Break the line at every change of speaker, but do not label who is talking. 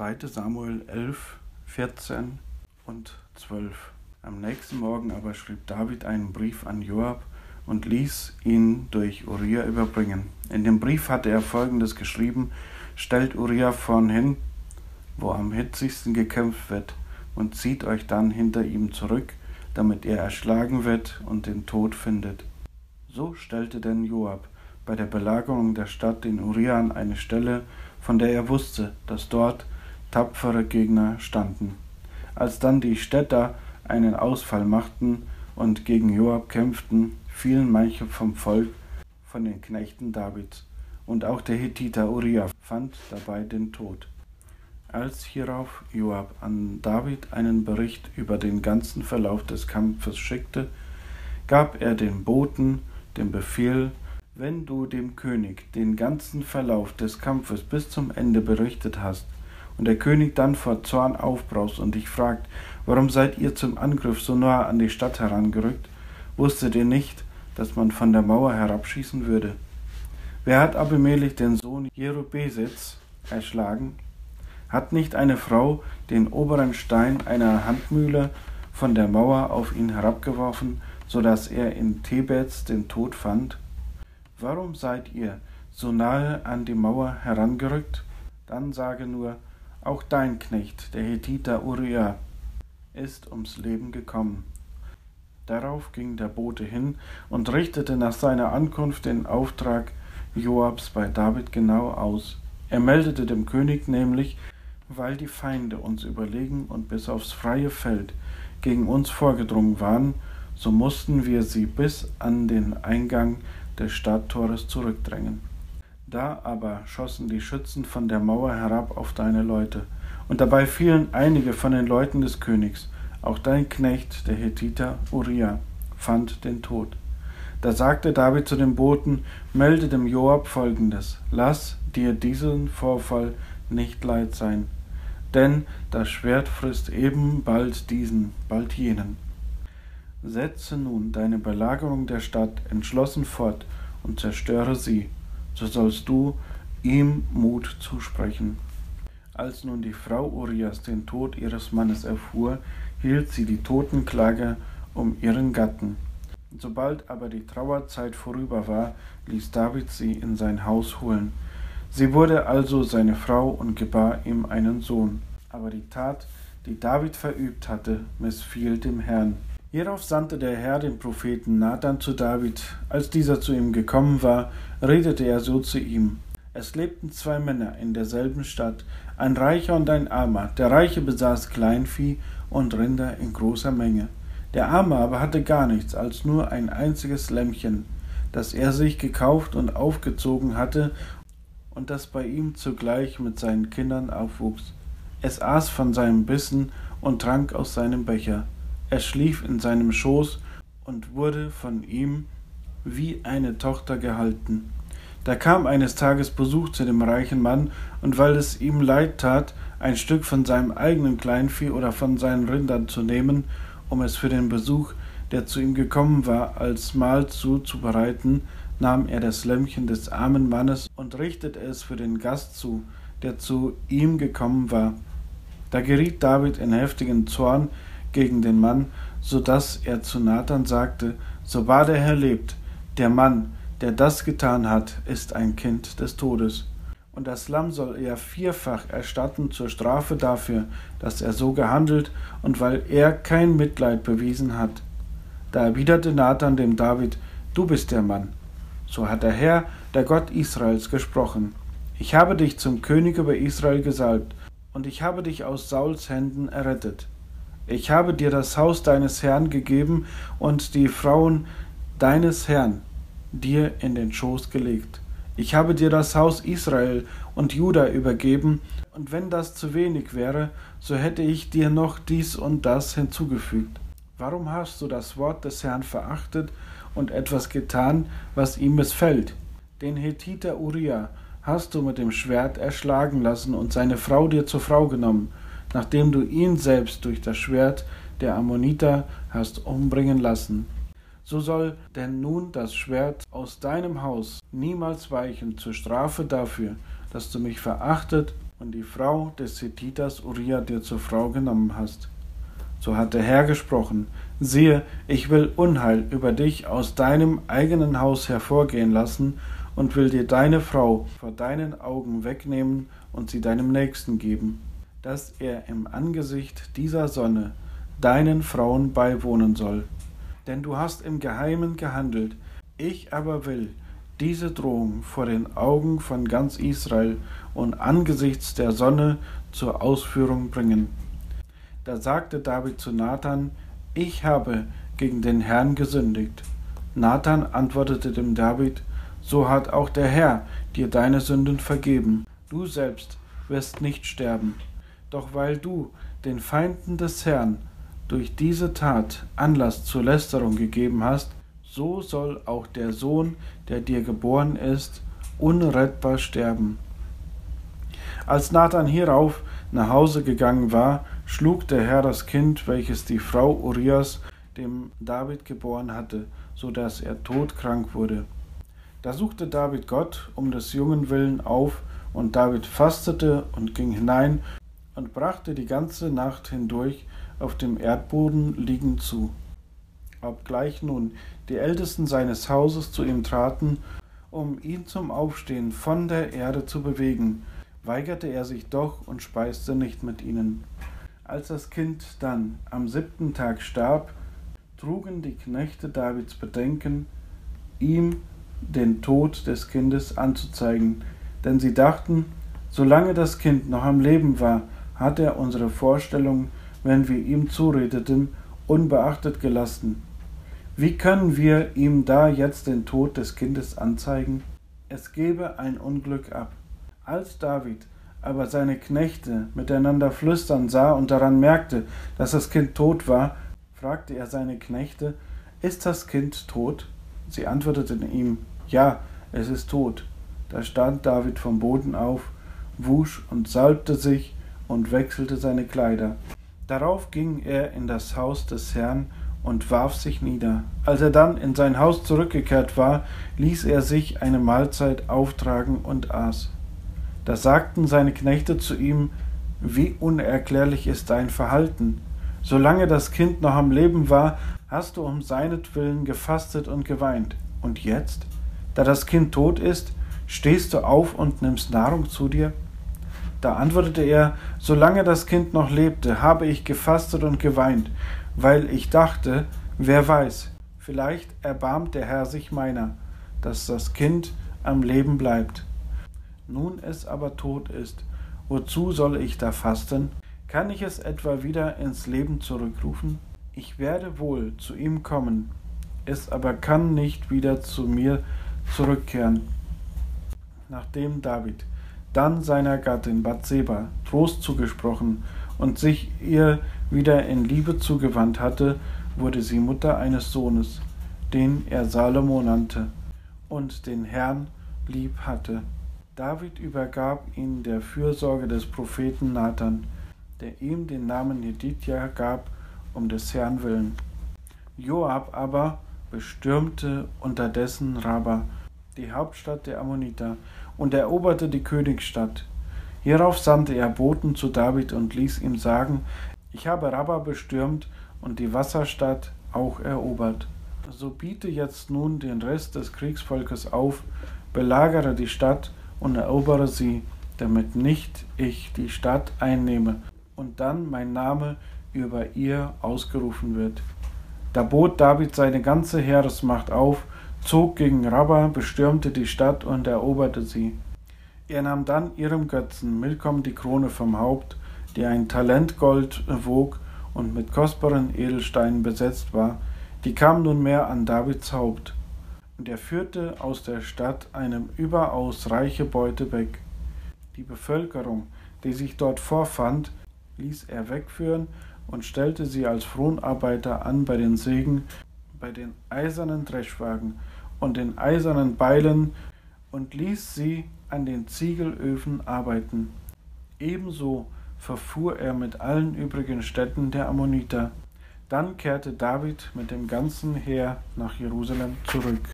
2. Samuel 11, 14 und 12. Am nächsten Morgen aber schrieb David einen Brief an Joab und ließ ihn durch Uriah überbringen. In dem Brief hatte er folgendes geschrieben: Stellt Uriah vorn hin, wo am hitzigsten gekämpft wird, und zieht euch dann hinter ihm zurück, damit er erschlagen wird und den Tod findet. So stellte denn Joab bei der Belagerung der Stadt den Uriah an eine Stelle, von der er wusste, dass dort tapfere Gegner standen. Als dann die Städter einen Ausfall machten und gegen Joab kämpften, fielen manche vom Volk von den Knechten Davids, und auch der Hethiter Uriah fand dabei den Tod. Als hierauf Joab an David einen Bericht über den ganzen Verlauf des Kampfes schickte, gab er den Boten den Befehl, wenn du dem König den ganzen Verlauf des Kampfes bis zum Ende berichtet hast, und der König dann vor Zorn aufbraust und dich fragt, warum seid ihr zum Angriff so nahe an die Stadt herangerückt? Wusstet ihr nicht, dass man von der Mauer herabschießen würde? Wer hat Abimelech den Sohn Jerubesitz erschlagen? Hat nicht eine Frau den oberen Stein einer Handmühle von der Mauer auf ihn herabgeworfen, so dass er in Thebets den Tod fand? Warum seid ihr so nahe an die Mauer herangerückt? Dann sage nur, auch dein Knecht, der Hethiter Uriah, ist ums Leben gekommen. Darauf ging der Bote hin und richtete nach seiner Ankunft den Auftrag Joabs bei David genau aus. Er meldete dem König nämlich, weil die Feinde uns überlegen und bis aufs freie Feld gegen uns vorgedrungen waren, so mussten wir sie bis an den Eingang des Stadttores zurückdrängen. Da aber schossen die Schützen von der Mauer herab auf deine Leute, und dabei fielen einige von den Leuten des Königs, auch dein Knecht, der Hethiter Uriah, fand den Tod. Da sagte David zu dem Boten, melde dem Joab folgendes, lass dir diesen Vorfall nicht leid sein, denn das Schwert frisst eben bald diesen, bald jenen. Setze nun deine Belagerung der Stadt entschlossen fort und zerstöre sie, so sollst du ihm Mut zusprechen. Als nun die Frau Urias den Tod ihres Mannes erfuhr, hielt sie die Totenklage um ihren Gatten. Sobald aber die Trauerzeit vorüber war, ließ David sie in sein Haus holen. Sie wurde also seine Frau und gebar ihm einen Sohn. Aber die Tat, die David verübt hatte, missfiel dem Herrn. Hierauf sandte der Herr den Propheten Nathan zu David. Als dieser zu ihm gekommen war, redete er so zu ihm. Es lebten zwei Männer in derselben Stadt, ein Reicher und ein Armer. Der Reiche besaß Kleinvieh und Rinder in großer Menge. Der Arme aber hatte gar nichts als nur ein einziges Lämmchen, das er sich gekauft und aufgezogen hatte und das bei ihm zugleich mit seinen Kindern aufwuchs. Es aß von seinem Bissen und trank aus seinem Becher er schlief in seinem Schoß und wurde von ihm wie eine Tochter gehalten. Da kam eines Tages Besuch zu dem reichen Mann, und weil es ihm leid tat, ein Stück von seinem eigenen Kleinvieh oder von seinen Rindern zu nehmen, um es für den Besuch, der zu ihm gekommen war, als Mahl zuzubereiten, nahm er das Lämmchen des armen Mannes und richtete es für den Gast zu, der zu ihm gekommen war. Da geriet David in heftigen Zorn, gegen den Mann, so dass er zu Nathan sagte, so wahr der Herr lebt, der Mann, der das getan hat, ist ein Kind des Todes. Und das Lamm soll er vierfach erstatten zur Strafe dafür, dass er so gehandelt und weil er kein Mitleid bewiesen hat. Da erwiderte Nathan dem David, Du bist der Mann. So hat der Herr, der Gott Israels, gesprochen. Ich habe dich zum König über Israel gesalbt, und ich habe dich aus Sauls Händen errettet. Ich habe dir das Haus deines Herrn gegeben und die Frauen deines Herrn dir in den Schoß gelegt. Ich habe dir das Haus Israel und Juda übergeben, und wenn das zu wenig wäre, so hätte ich dir noch dies und das hinzugefügt. Warum hast du das Wort des Herrn verachtet und etwas getan, was ihm missfällt? Den Hethiter Uriah hast du mit dem Schwert erschlagen lassen und seine Frau dir zur Frau genommen nachdem du ihn selbst durch das Schwert der Ammoniter hast umbringen lassen. So soll denn nun das Schwert aus deinem Haus niemals weichen zur Strafe dafür, dass du mich verachtet und die Frau des Hethiters Uriah dir zur Frau genommen hast. So hat der Herr gesprochen, siehe, ich will Unheil über dich aus deinem eigenen Haus hervorgehen lassen und will dir deine Frau vor deinen Augen wegnehmen und sie deinem Nächsten geben, dass er im Angesicht dieser Sonne deinen Frauen beiwohnen soll. Denn du hast im Geheimen gehandelt, ich aber will diese Drohung vor den Augen von ganz Israel und angesichts der Sonne zur Ausführung bringen. Da sagte David zu Nathan, ich habe gegen den Herrn gesündigt. Nathan antwortete dem David, so hat auch der Herr dir deine Sünden vergeben. Du selbst wirst nicht sterben. Doch weil du den Feinden des Herrn durch diese Tat Anlass zur Lästerung gegeben hast, so soll auch der Sohn, der dir geboren ist, unrettbar sterben. Als Nathan hierauf nach Hause gegangen war, schlug der Herr das Kind, welches die Frau Urias dem David geboren hatte, so dass er todkrank wurde. Da suchte David Gott um des Jungen willen auf, und David fastete und ging hinein und brachte die ganze Nacht hindurch auf dem Erdboden liegend zu. Obgleich nun die Ältesten seines Hauses zu ihm traten, um ihn zum Aufstehen von der Erde zu bewegen, weigerte er sich doch und speiste nicht mit ihnen. Als das Kind dann am siebten Tag starb, trugen die Knechte Davids Bedenken, ihm den Tod des Kindes anzuzeigen, denn sie dachten, solange das Kind noch am Leben war, hat er unsere Vorstellung, wenn wir ihm zuredeten, unbeachtet gelassen. Wie können wir ihm da jetzt den Tod des Kindes anzeigen? Es gebe ein Unglück ab. Als David aber seine Knechte miteinander flüstern sah und daran merkte, dass das Kind tot war, fragte er seine Knechte, Ist das Kind tot? Sie antworteten ihm, Ja, es ist tot. Da stand David vom Boden auf, wusch und salbte sich und wechselte seine Kleider. Darauf ging er in das Haus des Herrn und warf sich nieder. Als er dann in sein Haus zurückgekehrt war, ließ er sich eine Mahlzeit auftragen und aß. Da sagten seine Knechte zu ihm, wie unerklärlich ist dein Verhalten. Solange das Kind noch am Leben war, hast du um seinetwillen gefastet und geweint. Und jetzt, da das Kind tot ist, stehst du auf und nimmst Nahrung zu dir? Da antwortete er, solange das Kind noch lebte, habe ich gefastet und geweint, weil ich dachte, wer weiß, vielleicht erbarmt der Herr sich meiner, dass das Kind am Leben bleibt nun es aber tot ist, wozu soll ich da fasten? Kann ich es etwa wieder ins Leben zurückrufen? Ich werde wohl zu ihm kommen, es aber kann nicht wieder zu mir zurückkehren. Nachdem David dann seiner Gattin Bathseba Trost zugesprochen und sich ihr wieder in Liebe zugewandt hatte, wurde sie Mutter eines Sohnes, den er Salomo nannte und den Herrn lieb hatte. David übergab ihn der Fürsorge des Propheten Nathan, der ihm den Namen Jedidja gab, um des Herrn willen. Joab aber bestürmte unterdessen Rabba, die Hauptstadt der Ammoniter, und eroberte die Königsstadt. Hierauf sandte er Boten zu David und ließ ihm sagen, ich habe Rabba bestürmt und die Wasserstadt auch erobert. So biete jetzt nun den Rest des Kriegsvolkes auf, belagere die Stadt und erobere sie, damit nicht ich die Stadt einnehme und dann mein Name über ihr ausgerufen wird. Da bot David seine ganze Heeresmacht auf, zog gegen Rabba, bestürmte die Stadt und eroberte sie. Er nahm dann ihrem Götzen Milkom die Krone vom Haupt, die ein Talent Gold wog und mit kostbaren Edelsteinen besetzt war, die kam nunmehr an Davids Haupt und er führte aus der Stadt eine überaus reiche Beute weg. Die Bevölkerung, die sich dort vorfand, ließ er wegführen und stellte sie als Fronarbeiter an bei den Sägen, bei den eisernen Dreschwagen und den eisernen Beilen und ließ sie an den Ziegelöfen arbeiten. Ebenso verfuhr er mit allen übrigen Städten der Ammoniter. Dann kehrte David mit dem ganzen Heer nach Jerusalem zurück.